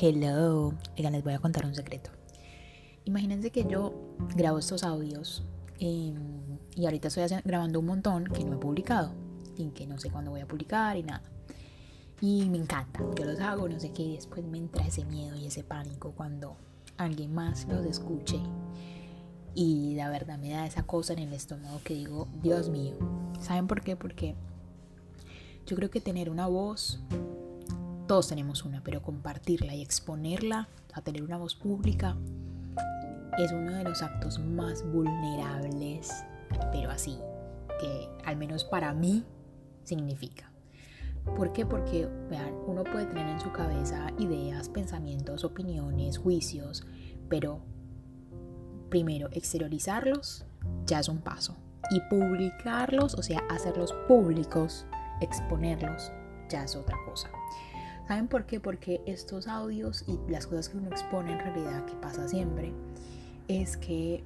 hello. Oigan, les voy a contar un secreto. Imagínense que yo grabo estos audios em, y ahorita estoy grabando un montón que no he publicado y que no sé cuándo voy a publicar y nada. Y me encanta, yo los hago, no sé qué, y después me entra ese miedo y ese pánico cuando alguien más los escuche. Y la verdad me da esa cosa en el estómago que digo, Dios mío. ¿Saben por qué? Porque yo creo que tener una voz todos tenemos una, pero compartirla y exponerla a tener una voz pública es uno de los actos más vulnerables, pero así, que al menos para mí significa. ¿Por qué? Porque, vean, uno puede tener en su cabeza ideas, pensamientos, opiniones, juicios, pero primero exteriorizarlos ya es un paso. Y publicarlos, o sea, hacerlos públicos, exponerlos, ya es otra cosa. ¿Saben por qué? Porque estos audios y las cosas que uno expone en realidad, que pasa siempre, es que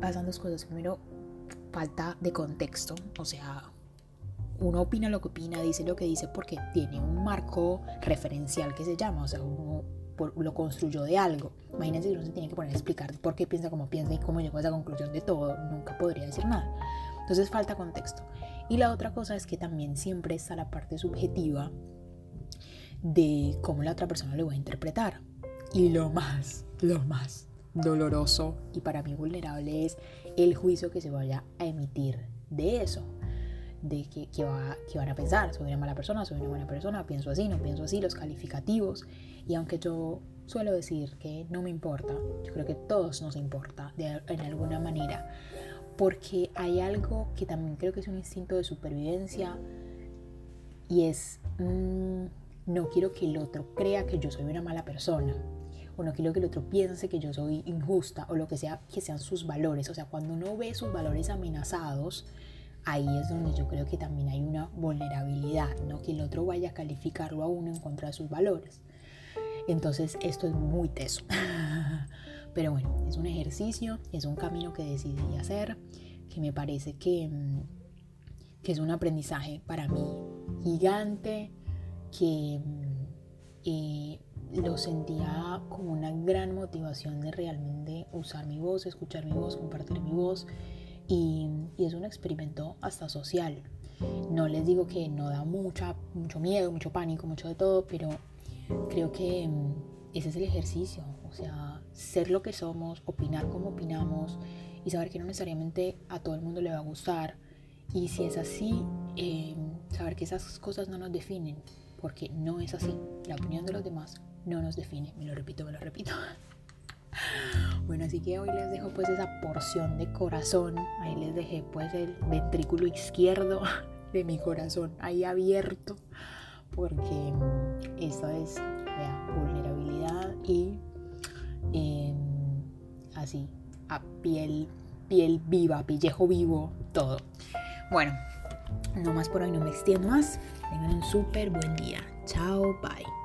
pasan dos cosas. Primero, falta de contexto, o sea, uno opina lo que opina, dice lo que dice porque tiene un marco referencial que se llama, o sea, uno lo construyó de algo. Imagínense que uno se tiene que poner a explicar por qué piensa como piensa y cómo llegó a esa conclusión de todo, nunca podría decir nada. Entonces falta contexto. Y la otra cosa es que también siempre está la parte subjetiva de cómo la otra persona lo va a interpretar. Y lo más, lo más doloroso y para mí vulnerable es el juicio que se vaya a emitir de eso. De que, que, va, que van a pensar, soy una mala persona, soy una buena persona, pienso así, no pienso así, los calificativos. Y aunque yo suelo decir que no me importa, yo creo que todos nos importa de, en alguna manera. Porque hay algo que también creo que es un instinto de supervivencia y es... Mm, no quiero que el otro crea que yo soy una mala persona o no quiero que el otro piense que yo soy injusta o lo que sea que sean sus valores. O sea, cuando uno ve sus valores amenazados, ahí es donde yo creo que también hay una vulnerabilidad, ¿no? Que el otro vaya a calificarlo a uno en contra de sus valores. Entonces, esto es muy teso. Pero bueno, es un ejercicio, es un camino que decidí hacer, que me parece que, mm, que es un aprendizaje para mí gigante, que eh, lo sentía como una gran motivación de realmente usar mi voz, escuchar mi voz, compartir mi voz. Y, es un experimento hasta social. No les digo que no da mucha, mucho miedo, mucho pánico, mucho de todo, pero creo que mm, ese es el ejercicio. O sea, ser lo que somos, opinar como opinamos y saber que no necesariamente a todo el mundo le va a gustar. Y si es así, eh, saber que esas cosas no nos definen, porque no es así. La opinión de los demás no nos define. Me lo repito, me lo repito. Bueno, así que hoy les dejo pues esa porción de corazón. Ahí les dejé pues el ventrículo izquierdo de mi corazón ahí abierto. Porque esto es vea, vulnerabilidad y em, así, a piel, piel viva, pillejo vivo, todo. Bueno, no más por hoy, no me extiendo más. Tengan un súper buen día. Chao, bye.